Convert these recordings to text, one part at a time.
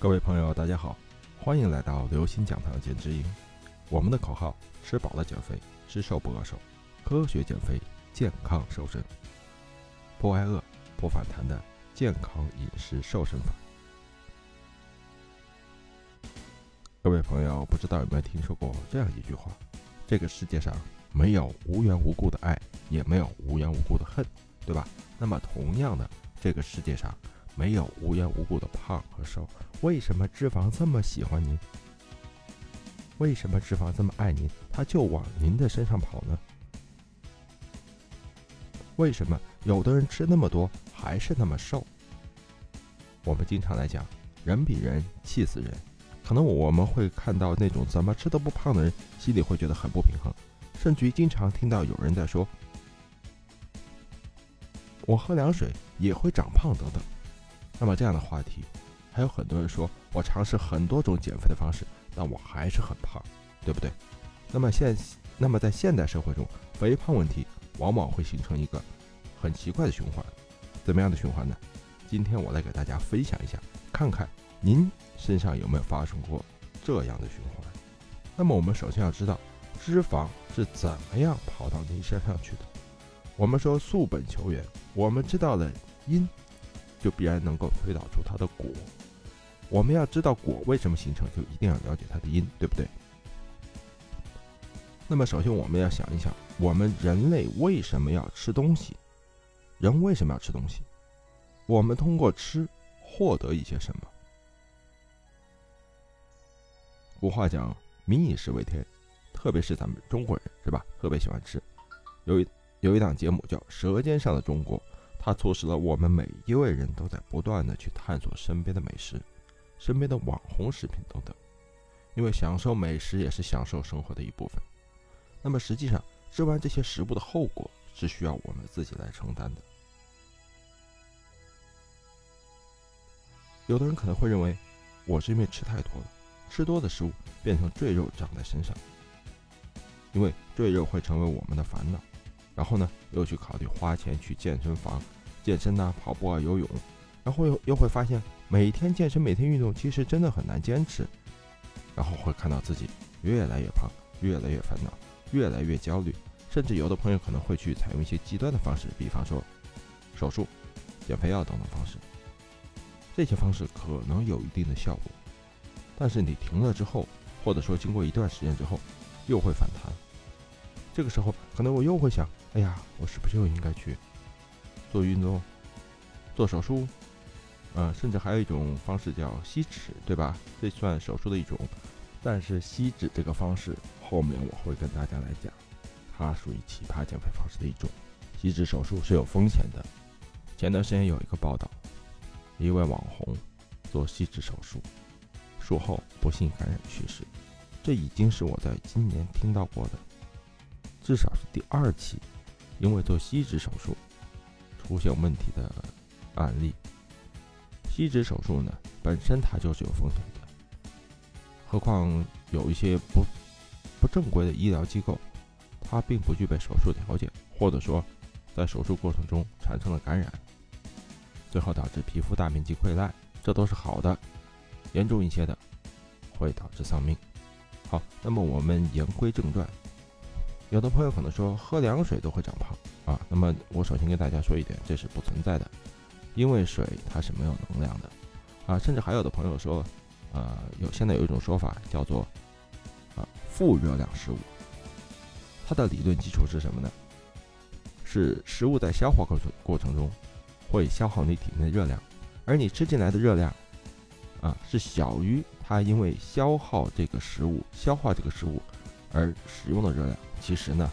各位朋友，大家好，欢迎来到刘星讲堂减脂营。我们的口号：吃饱了减肥，吃瘦不饿瘦，科学减肥，健康瘦身，不挨饿不反弹的健康饮食瘦身法。各位朋友，不知道有没有听说过这样一句话：这个世界上没有无缘无故的爱，也没有无缘无故的恨，对吧？那么同样的，这个世界上。没有无缘无故的胖和瘦，为什么脂肪这么喜欢您？为什么脂肪这么爱您？它就往您的身上跑呢？为什么有的人吃那么多还是那么瘦？我们经常来讲，人比人气死人。可能我们会看到那种怎么吃都不胖的人，心里会觉得很不平衡，甚至于经常听到有人在说：“我喝凉水也会长胖”等等。那么这样的话题，还有很多人说，我尝试很多种减肥的方式，但我还是很胖，对不对？那么现，那么在现代社会中，肥胖问题往往会形成一个很奇怪的循环。怎么样的循环呢？今天我来给大家分享一下，看看您身上有没有发生过这样的循环。那么我们首先要知道，脂肪是怎么样跑到您身上去的。我们说溯本求源，我们知道了因。就必然能够推导出它的果。我们要知道果为什么形成，就一定要了解它的因，对不对？那么，首先我们要想一想，我们人类为什么要吃东西？人为什么要吃东西？我们通过吃获得一些什么？古话讲“民以食为天”，特别是咱们中国人，是吧？特别喜欢吃。有一有一档节目叫《舌尖上的中国》。它促使了我们每一位人都在不断的去探索身边的美食、身边的网红食品等等，因为享受美食也是享受生活的一部分。那么实际上，吃完这些食物的后果是需要我们自己来承担的。有的人可能会认为，我是因为吃太多了，吃多的食物变成赘肉长在身上，因为赘肉会成为我们的烦恼。然后呢，又去考虑花钱去健身房健身呐、跑步啊、游泳，然后又又会发现每天健身、每天运动其实真的很难坚持，然后会看到自己越来越胖、越来越烦恼、越来越焦虑，甚至有的朋友可能会去采用一些极端的方式，比方说手术、减肥药等等方式。这些方式可能有一定的效果，但是你停了之后，或者说经过一段时间之后，又会反弹。这个时候，可能我又会想：哎呀，我是不是又应该去做运动、做手术？呃，甚至还有一种方式叫吸脂，对吧？这算手术的一种，但是吸脂这个方式后面我会跟大家来讲，它属于奇葩减肥方式的一种。吸脂手术是有风险的。前段时间有一个报道，一位网红做吸脂手术，术后不幸感染去世。这已经是我在今年听到过的。至少是第二起，因为做吸脂手术出现问题的案例。吸脂手术呢，本身它就是有风险的，何况有一些不不正规的医疗机构，它并不具备手术条件，或者说在手术过程中产生了感染，最后导致皮肤大面积溃烂，这都是好的。严重一些的会导致丧命。好，那么我们言归正传。有的朋友可能说喝凉水都会长胖啊，那么我首先跟大家说一点，这是不存在的，因为水它是没有能量的啊，甚至还有的朋友说，呃，有现在有一种说法叫做啊负热量食物，它的理论基础是什么呢？是食物在消化过程过程中会消耗你体内的热量，而你吃进来的热量啊是小于它因为消耗这个食物消化这个食物而使用的热量。其实呢，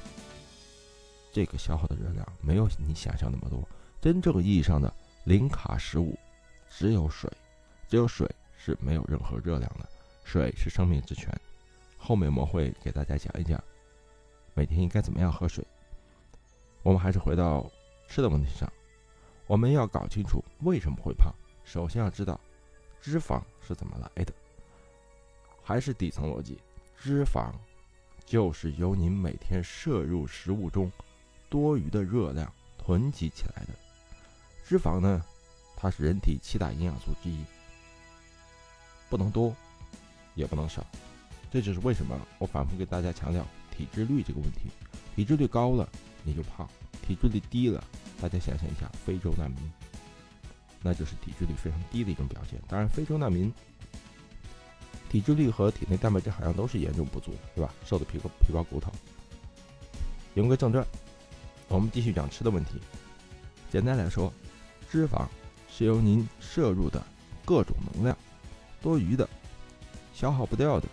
这个消耗的热量没有你想象那么多。真正意义上的零卡食物只有水，只有水是没有任何热量的。水是生命之泉。后面我们会给大家讲一讲每天应该怎么样喝水。我们还是回到吃的问题上，我们要搞清楚为什么会胖。首先要知道脂肪是怎么来的，还是底层逻辑，脂肪。就是由您每天摄入食物中多余的热量囤积起来的。脂肪呢，它是人体七大营养素之一。不能多，也不能少。这就是为什么我反复给大家强调体脂率这个问题。体脂率高了你就胖，体脂率低了，大家想象一下，非洲难民，那就是体脂率非常低的一种表现。当然，非洲难民体脂率和体内蛋白质含量都是严重不足，对吧？瘦的皮包皮包骨头。言归正传，我们继续讲吃的问题。简单来说，脂肪是由您摄入的各种能量，多余的、消耗不掉的，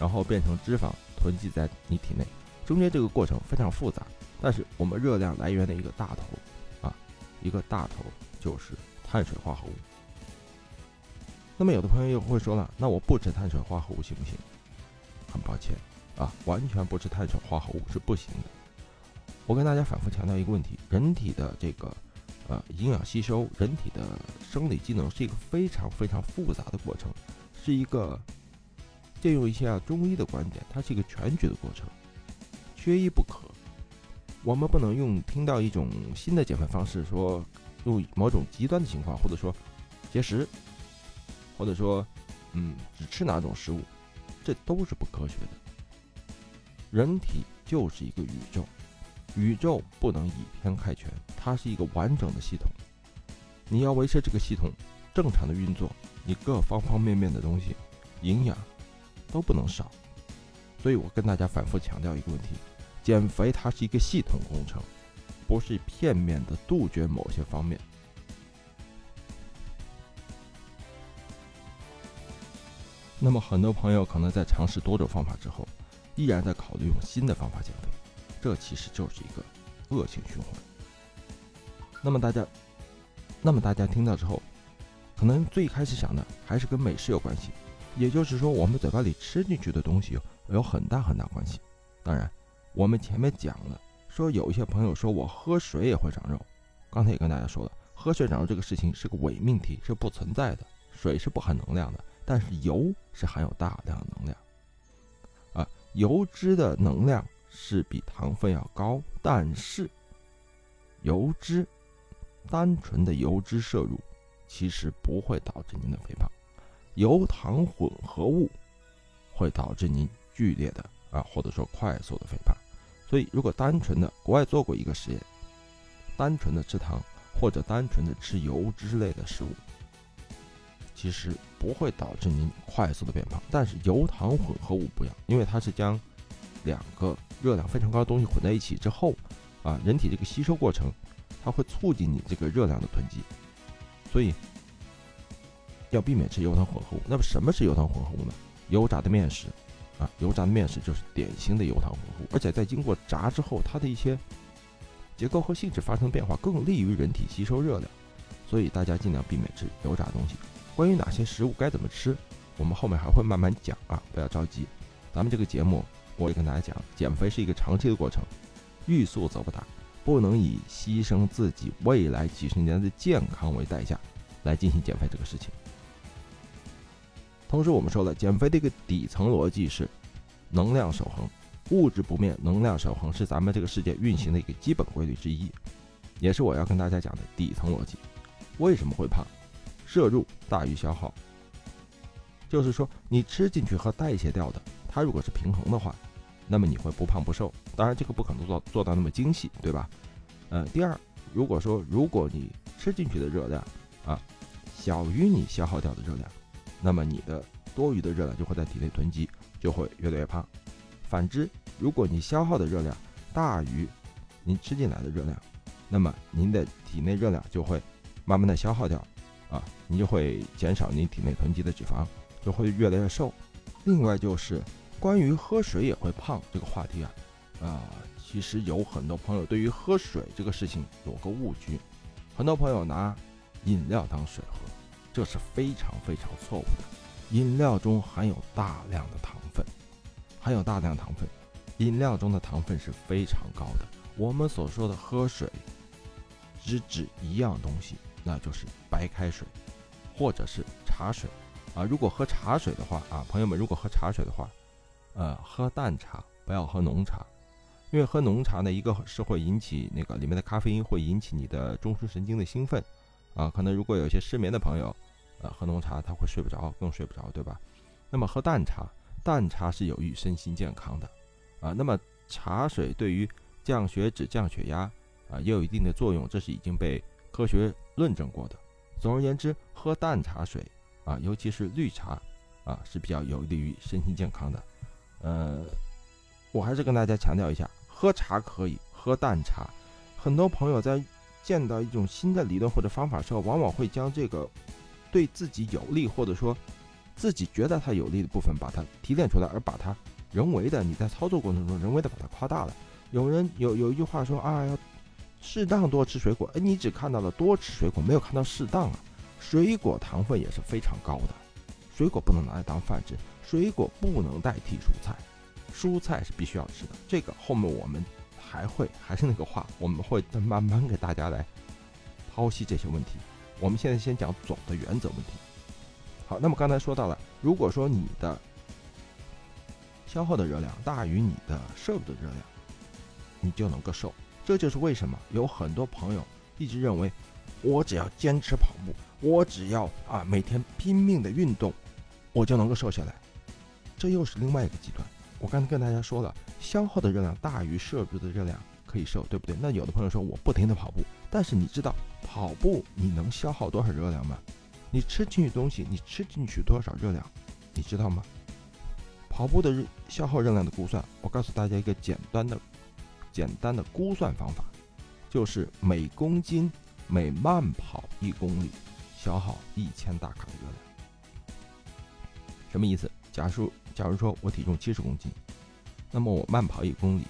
然后变成脂肪囤积在你体内。中间这个过程非常复杂，但是我们热量来源的一个大头啊，一个大头就是碳水化合物。那么有的朋友又会说了，那我不吃碳水化合物行不行？很抱歉啊，完全不吃碳水化合物是不行的。我跟大家反复强调一个问题：人体的这个呃营养吸收，人体的生理机能是一个非常非常复杂的过程，是一个借用一下中医的观点，它是一个全局的过程，缺一不可。我们不能用听到一种新的减肥方式，说用某种极端的情况，或者说节食。或者说，嗯，只吃哪种食物，这都是不科学的。人体就是一个宇宙，宇宙不能以偏概全，它是一个完整的系统。你要维持这个系统正常的运作，你各方方面面的东西，营养都不能少。所以我跟大家反复强调一个问题：减肥它是一个系统工程，不是片面的杜绝某些方面。那么，很多朋友可能在尝试多种方法之后，依然在考虑用新的方法减肥，这其实就是一个恶性循环。那么大家，那么大家听到之后，可能最开始想的还是跟美食有关系，也就是说，我们嘴巴里吃进去的东西有很大很大关系。当然，我们前面讲了，说有一些朋友说我喝水也会长肉，刚才也跟大家说了，喝水长肉这个事情是个伪命题，是不存在的，水是不含能量的。但是油是含有大量能量，啊，油脂的能量是比糖分要高，但是油脂单纯的油脂摄入其实不会导致您的肥胖，油糖混合物会导致您剧烈的啊或者说快速的肥胖，所以如果单纯的国外做过一个实验，单纯的吃糖或者单纯的吃油脂类的食物。其实不会导致您快速的变胖，但是油糖混合物不一样，因为它是将两个热量非常高的东西混在一起之后，啊，人体这个吸收过程，它会促进你这个热量的囤积，所以要避免吃油糖混合物。那么什么是油糖混合物呢？油炸的面食，啊，油炸的面食就是典型的油糖混合物，而且在经过炸之后，它的一些结构和性质发生变化，更利于人体吸收热量，所以大家尽量避免吃油炸东西。关于哪些食物该怎么吃，我们后面还会慢慢讲啊，不要着急。咱们这个节目，我也跟大家讲，减肥是一个长期的过程，欲速则不达，不能以牺牲自己未来几十年的健康为代价来进行减肥这个事情。同时，我们说了，减肥的一个底层逻辑是能量守恒，物质不灭，能量守恒是咱们这个世界运行的一个基本规律之一，也是我要跟大家讲的底层逻辑。为什么会胖？摄入大于消耗，就是说你吃进去和代谢掉的，它如果是平衡的话，那么你会不胖不瘦。当然这个不可能做做到那么精细，对吧？呃，第二，如果说如果你吃进去的热量啊小于你消耗掉的热量，那么你的多余的热量就会在体内囤积，就会越来越胖。反之，如果你消耗的热量大于您吃进来的热量，那么您的体内热量就会慢慢的消耗掉。啊，你就会减少你体内囤积的脂肪，就会越来越瘦。另外就是关于喝水也会胖这个话题啊，啊，其实有很多朋友对于喝水这个事情有个误区，很多朋友拿饮料当水喝，这是非常非常错误的。饮料中含有大量的糖分，含有大量糖分，饮料中的糖分是非常高的。我们所说的喝水，只指一样东西。那就是白开水，或者是茶水，啊，如果喝茶水的话，啊，朋友们，如果喝茶水的话，呃，喝淡茶，不要喝浓茶，因为喝浓茶呢，一个是会引起那个里面的咖啡因会引起你的中枢神经的兴奋，啊，可能如果有些失眠的朋友，呃，喝浓茶他会睡不着，更睡不着，对吧？那么喝淡茶，淡茶是有益身心健康的，啊，那么茶水对于降血脂、降血压啊也有一定的作用，这是已经被科学论证过的。总而言之，喝淡茶水啊，尤其是绿茶啊，是比较有利于身心健康的。呃，我还是跟大家强调一下，喝茶可以喝淡茶。很多朋友在见到一种新的理论或者方法时候，往往会将这个对自己有利或者说自己觉得它有利的部分，把它提炼出来，而把它人为的你在操作过程中人为的把它夸大了。有人有有一句话说啊，要适当多吃水果。哎，你只看到了多吃水果，没有看到适当啊。水果糖分也是非常高的，水果不能拿来当饭吃，水果不能代替蔬菜，蔬菜是必须要吃的。这个后面我们。还会还是那个话，我们会慢慢给大家来剖析这些问题。我们现在先讲总的原则问题。好，那么刚才说到了，如果说你的消耗的热量大于你的摄入的热量，你就能够瘦。这就是为什么有很多朋友一直认为，我只要坚持跑步，我只要啊每天拼命的运动，我就能够瘦下来。这又是另外一个极端。我刚才跟大家说了，消耗的热量大于摄入的热量可以瘦，对不对？那有的朋友说我不停的跑步，但是你知道跑步你能消耗多少热量吗？你吃进去东西，你吃进去多少热量，你知道吗？跑步的日消耗热量的估算，我告诉大家一个简单的、简单的估算方法，就是每公斤每慢跑一公里消耗一千大卡的热量。什么意思？假如假如说我体重七十公斤，那么我慢跑一公里，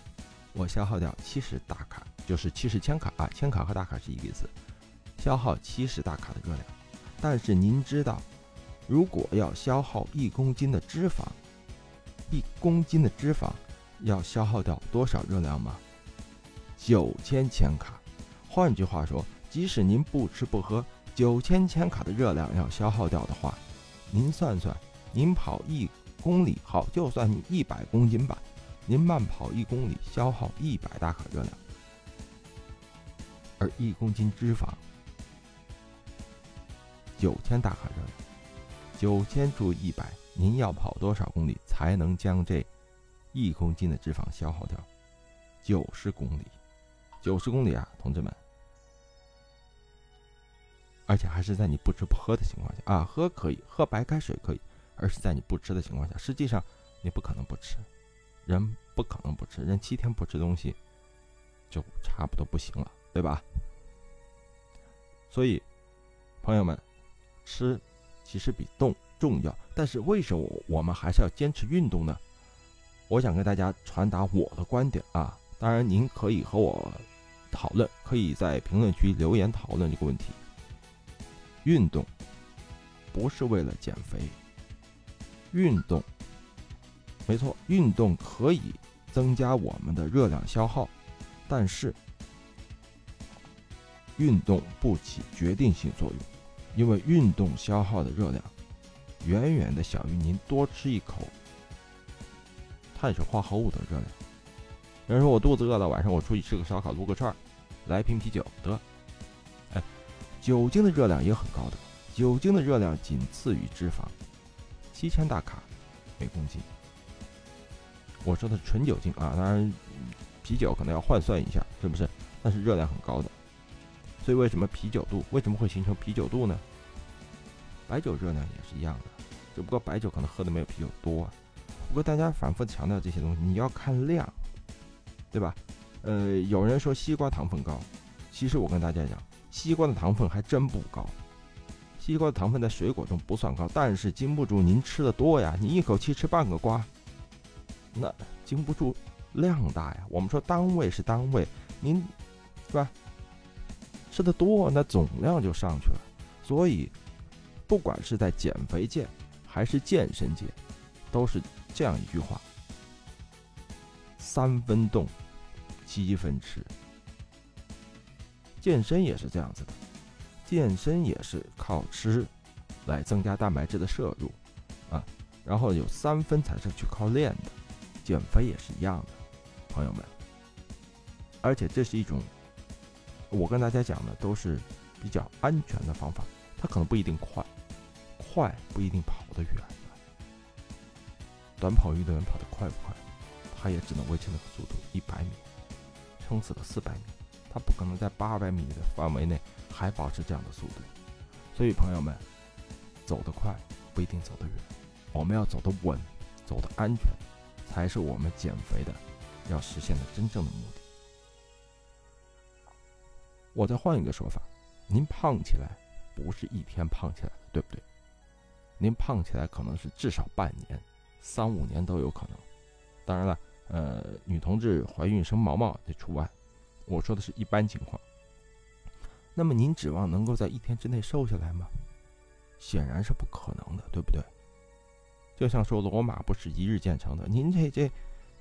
我消耗掉七十大卡，就是七十千卡啊，千卡和大卡是一个意思，消耗七十大卡的热量。但是您知道，如果要消耗一公斤的脂肪，一公斤的脂肪要消耗掉多少热量吗？九千千卡。换句话说，即使您不吃不喝，九千千卡的热量要消耗掉的话，您算算，您跑一。公里好，就算你一百公斤吧，您慢跑一公里消耗一百大卡热量，而一公斤脂肪九千大卡热量，九千除一百，您要跑多少公里才能将这一公斤的脂肪消耗掉？九十公里，九十公里啊，同志们！而且还是在你不吃不喝的情况下啊，喝可以，喝白开水可以。而是在你不吃的情况下，实际上你不可能不吃，人不可能不吃，人七天不吃东西就差不多不行了，对吧？所以，朋友们，吃其实比动重要，但是为什么我们还是要坚持运动呢？我想跟大家传达我的观点啊，当然您可以和我讨论，可以在评论区留言讨论这个问题。运动不是为了减肥。运动，没错，运动可以增加我们的热量消耗，但是运动不起决定性作用，因为运动消耗的热量远远的小于您多吃一口碳水化合物的热量。有人说我肚子饿了，晚上我出去吃个烧烤，撸个串儿，来瓶啤酒得。哎，酒精的热量也很高的，酒精的热量仅次于脂肪。七千大卡每公斤，我说的是纯酒精啊，当然啤酒可能要换算一下，是不是？但是热量很高的，所以为什么啤酒肚为什么会形成啤酒肚呢？白酒热量也是一样的，只不过白酒可能喝的没有啤酒多。不过大家反复强调这些东西，你要看量，对吧？呃，有人说西瓜糖分高，其实我跟大家讲，西瓜的糖分还真不高。西瓜的糖分在水果中不算高，但是经不住您吃的多呀。你一口气吃半个瓜，那经不住量大呀。我们说单位是单位，您是吧？吃的多，那总量就上去了。所以，不管是在减肥界还是健身界，都是这样一句话：三分动，七分吃。健身也是这样子的。健身也是靠吃来增加蛋白质的摄入啊，然后有三分才是去靠练的，减肥也是一样的，朋友们。而且这是一种我跟大家讲的都是比较安全的方法，它可能不一定快，快不一定跑得远。短跑运动员跑得快不快，他也只能维持那个速度一百米，撑死了四百米，他不可能在八百米的范围内还保持这样的速度。所以朋友们，走得快不一定走得远，我们要走得稳，走得安全，才是我们减肥的要实现的真正的目的。我再换一个说法，您胖起来不是一天胖起来的，对不对？您胖起来可能是至少半年。三五年都有可能，当然了，呃，女同志怀孕生毛毛这除外。我说的是一般情况。那么您指望能够在一天之内瘦下来吗？显然是不可能的，对不对？就像说罗马不是一日建成的，您这这，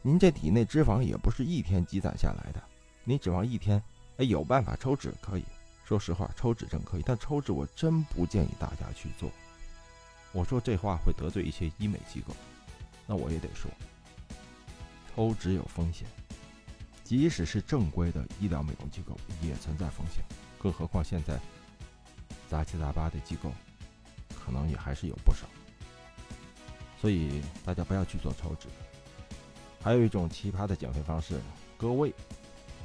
您这体内脂肪也不是一天积攒下来的。你指望一天，哎，有办法抽脂可以。说实话，抽脂症可以，但抽脂我真不建议大家去做。我说这话会得罪一些医美机构。那我也得说，抽脂有风险，即使是正规的医疗美容机构也存在风险，更何况现在杂七杂八的机构，可能也还是有不少。所以大家不要去做抽脂。还有一种奇葩的减肥方式，割胃，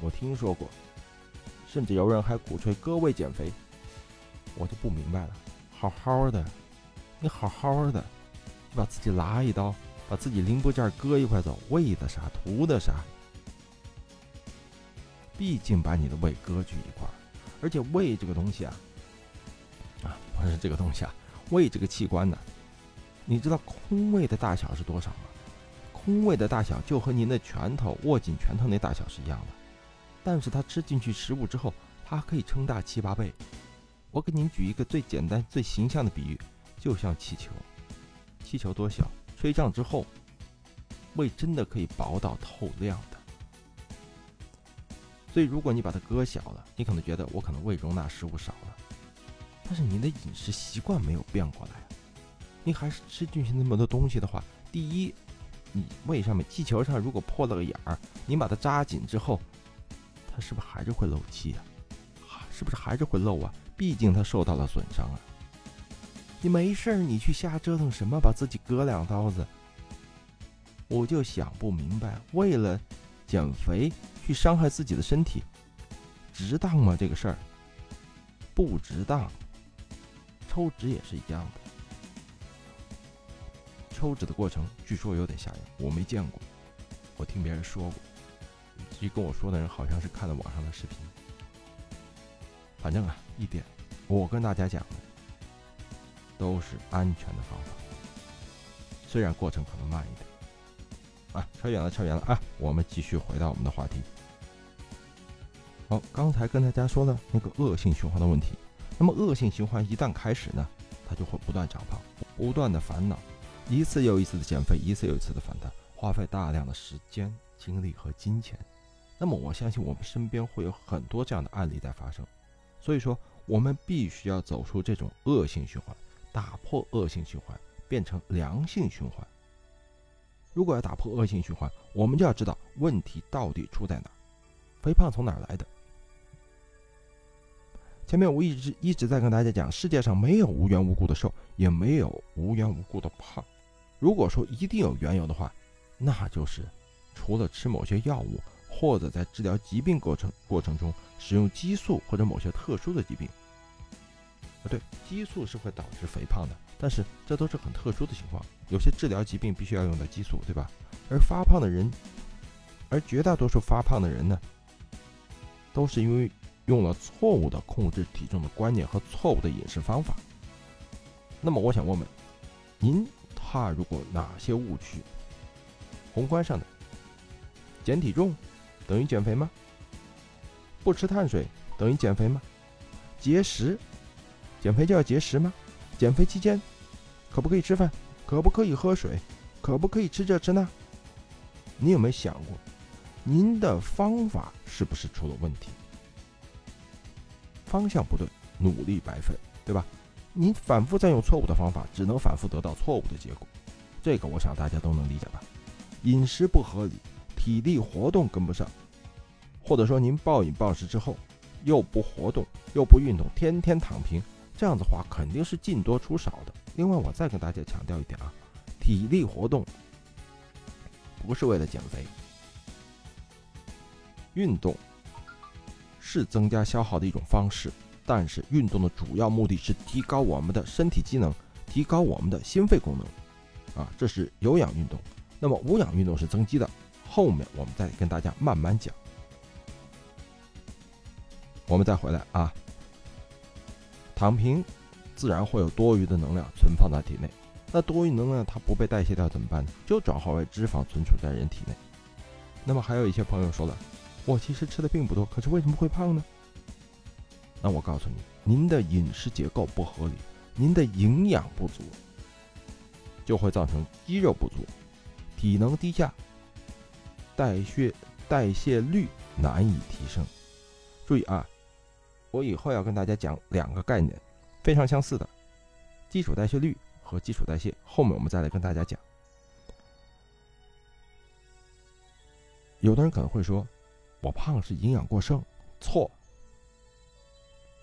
我听说过，甚至有人还鼓吹割胃减肥，我就不明白了。好好的，你好好的，你把自己拉一刀。把自己零部件割一块走，为的啥？图的啥？毕竟把你的胃割去一块，而且胃这个东西啊，啊，不是这个东西啊，胃这个器官呢，你知道空胃的大小是多少吗？空胃的大小就和您的拳头握紧拳头那大小是一样的，但是它吃进去食物之后，它可以撑大七八倍。我给您举一个最简单、最形象的比喻，就像气球，气球多小？吹胀之后，胃真的可以薄到透亮的。所以，如果你把它割小了，你可能觉得我可能胃容纳食物少了，但是您的饮食习惯没有变过来，你还是吃进去那么多东西的话，第一，你胃上面气球上如果破了个眼儿，你把它扎紧之后，它是不是还是会漏气啊？是不是还是会漏啊？毕竟它受到了损伤啊。你没事儿，你去瞎折腾什么？把自己割两刀子，我就想不明白，为了减肥去伤害自己的身体，值当吗？这个事儿不值当。抽脂也是一样的，抽脂的过程据说有点吓人，我没见过，我听别人说过，至于跟我说的人好像是看了网上的视频。反正啊，一点，我跟大家讲。都是安全的方法，虽然过程可能慢一点。啊，扯远了，扯远了啊！我们继续回到我们的话题。好，刚才跟大家说了那个恶性循环的问题，那么恶性循环一旦开始呢，它就会不断长胖，不断的烦恼，一次又一次的减肥，一次又一次的反弹，花费大量的时间、精力和金钱。那么我相信我们身边会有很多这样的案例在发生，所以说我们必须要走出这种恶性循环。打破恶性循环，变成良性循环。如果要打破恶性循环，我们就要知道问题到底出在哪，肥胖从哪儿来的。前面我一直一直在跟大家讲，世界上没有无缘无故的瘦，也没有无缘无故的胖。如果说一定有缘由的话，那就是除了吃某些药物，或者在治疗疾病过程过程中使用激素或者某些特殊的疾病。啊，对，激素是会导致肥胖的，但是这都是很特殊的情况，有些治疗疾病必须要用到激素，对吧？而发胖的人，而绝大多数发胖的人呢，都是因为用了错误的控制体重的观念和错误的饮食方法。那么我想问问，您踏入过哪些误区？宏观上的，减体重等于减肥吗？不吃碳水等于减肥吗？节食？减肥就要节食吗？减肥期间可不可以吃饭？可不可以喝水？可不可以吃这吃那？你有没有想过，您的方法是不是出了问题？方向不对，努力白费，对吧？您反复在用错误的方法，只能反复得到错误的结果。这个我想大家都能理解吧？饮食不合理，体力活动跟不上，或者说您暴饮暴食之后又不活动又不运动，天天躺平。这样的话肯定是进多出少的，另外，我再跟大家强调一点啊，体力活动不是为了减肥，运动是增加消耗的一种方式，但是运动的主要目的是提高我们的身体机能，提高我们的心肺功能，啊，这是有氧运动。那么无氧运动是增肌的，后面我们再跟大家慢慢讲。我们再回来啊，躺平自然会有多余的能量存放在体内，那多余能量它不被代谢掉怎么办呢？就转化为脂肪存储在人体内。那么还有一些朋友说了，我其实吃的并不多，可是为什么会胖呢？那我告诉你，您的饮食结构不合理，您的营养不足，就会造成肌肉不足。体能低下，代谢代谢率难以提升。注意啊，我以后要跟大家讲两个概念，非常相似的，基础代谢率和基础代谢。后面我们再来跟大家讲。有的人可能会说，我胖是营养过剩，错。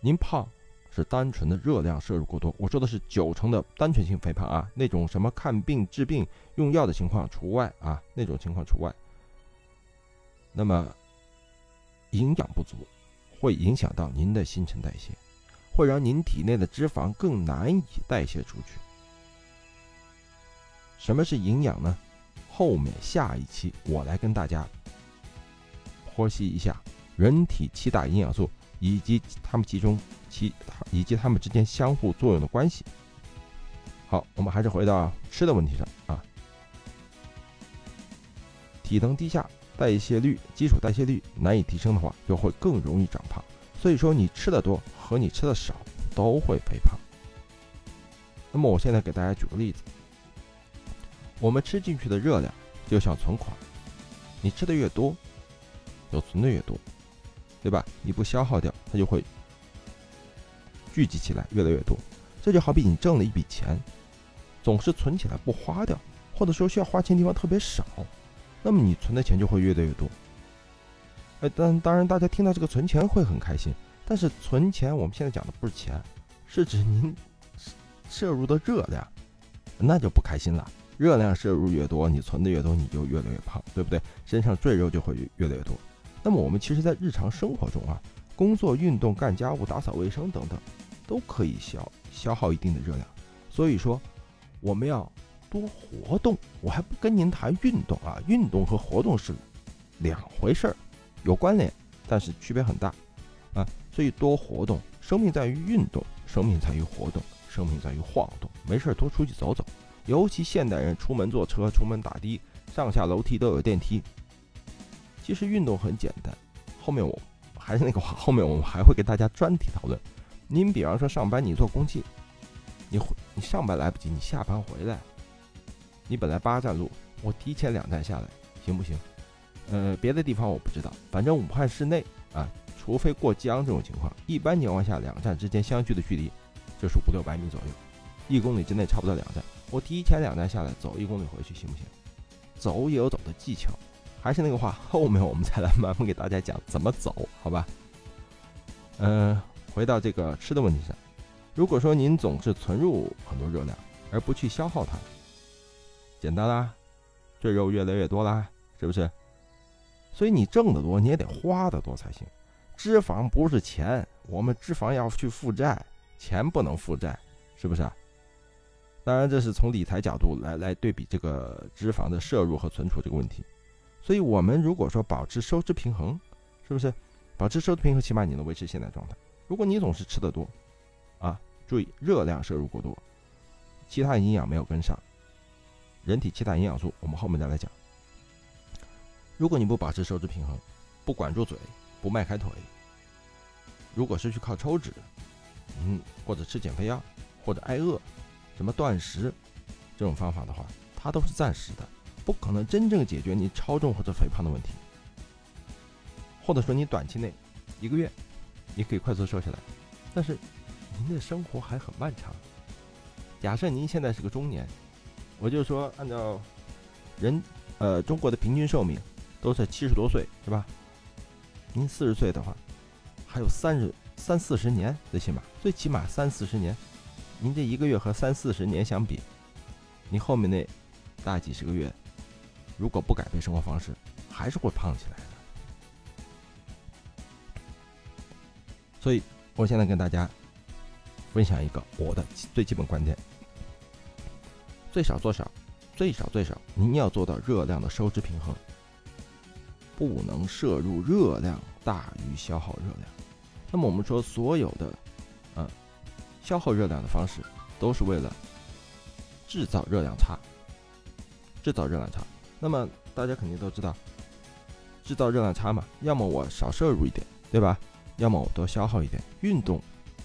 您胖。是单纯的热量摄入过多，我说的是九成的单纯性肥胖啊，那种什么看病治病用药的情况除外啊，那种情况除外。那么营养不足会影响到您的新陈代谢，会让您体内的脂肪更难以代谢出去。什么是营养呢？后面下一期我来跟大家剖析一下人体七大营养素。以及它们其中其以及它们之间相互作用的关系。好，我们还是回到吃的问题上啊。体能低下，代谢率、基础代谢率难以提升的话，就会更容易长胖。所以说，你吃的多和你吃的少都会肥胖。那么，我现在给大家举个例子：我们吃进去的热量就像存款，你吃的越多，就存的越多。对吧？你不消耗掉，它就会聚集起来，越来越多。这就好比你挣了一笔钱，总是存起来不花掉，或者说需要花钱地方特别少，那么你存的钱就会越来越多。哎，当当然，大家听到这个存钱会很开心，但是存钱我们现在讲的不是钱，是指您摄入的热量，那就不开心了。热量摄入越多，你存的越多，你就越来越胖，对不对？身上赘肉就会越来越多。那么我们其实，在日常生活中啊，工作、运动、干家务、打扫卫生等等，都可以消消耗一定的热量。所以说，我们要多活动。我还不跟您谈运动啊，运动和活动是两回事儿，有关联，但是区别很大啊。所以多活动，生命在于运动，生命在于活动，生命在于晃动。没事儿多出去走走，尤其现代人出门坐车、出门打的，上下楼梯都有电梯。其实运动很简单，后面我还是那个话，后面我们还会给大家专题讨论。您比方说上班，你坐公汽，你回你上班来不及，你下班回来，你本来八站路，我提前两站下来，行不行？呃，别的地方我不知道，反正武汉市内啊，除非过江这种情况，一般情况下两站之间相距的距离就是五六百米左右，一公里之内差不多两站，我提前两站下来走一公里回去行不行？走也有走的技巧。还是那个话，后面我们再来慢慢给大家讲怎么走，好吧？嗯，回到这个吃的问题上，如果说您总是存入很多热量，而不去消耗它，简单啦，赘肉越来越多啦，是不是？所以你挣得多，你也得花得多才行。脂肪不是钱，我们脂肪要去负债，钱不能负债，是不是？当然，这是从理财角度来来对比这个脂肪的摄入和存储这个问题。所以，我们如果说保持收支平衡，是不是？保持收支平衡，起码你能维持现在状态。如果你总是吃的多，啊，注意热量摄入过多，其他营养没有跟上，人体其他营养素，我们后面再来讲。如果你不保持收支平衡，不管住嘴，不迈开腿，如果是去靠抽脂，嗯，或者吃减肥药，或者挨饿，什么断食这种方法的话，它都是暂时的。不可能真正解决你超重或者肥胖的问题，或者说你短期内一个月你可以快速瘦下来，但是您的生活还很漫长。假设您现在是个中年，我就说按照人呃中国的平均寿命都在七十多岁是吧？您四十岁的话，还有三十三四十年，最起码最起码三四十年，您这一个月和三四十年相比，你后面那大几十个月，如果不改变生活方式，还是会胖起来的。所以，我现在跟大家分享一个我的最基本观点：最少做少，最少最少，您要做到热量的收支平衡，不能摄入热量大于消耗热量。那么我们说，所有的，嗯，消耗热量的方式，都是为了制造热量差，制造热量差。那么大家肯定都知道，制造热量差嘛，要么我少摄入一点，对吧？要么我多消耗一点，运动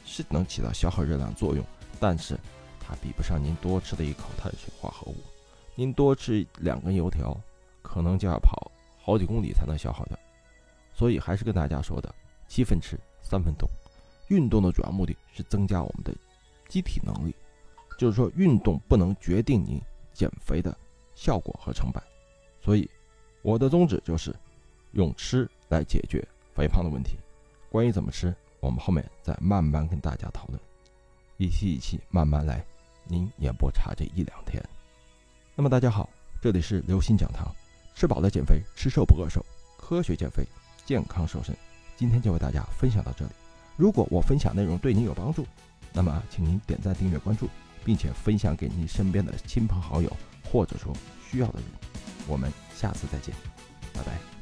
是能起到消耗热量作用，但是它比不上您多吃的一口碳水化合物。您多吃两根油条，可能就要跑好几公里才能消耗掉。所以还是跟大家说的，七分吃三分动。运动的主要目的是增加我们的机体能力，就是说运动不能决定您减肥的效果和成败。所以我的宗旨就是用吃来解决肥胖的问题。关于怎么吃，我们后面再慢慢跟大家讨论，一期一期慢慢来，您也不差这一两天。那么大家好，这里是刘鑫讲堂，吃饱了减肥，吃瘦不饿瘦，科学减肥，健康瘦身。今天就为大家分享到这里。如果我分享内容对您有帮助，那么请您点赞、订阅、关注，并且分享给您身边的亲朋好友，或者说需要的人。我们下次再见，拜拜。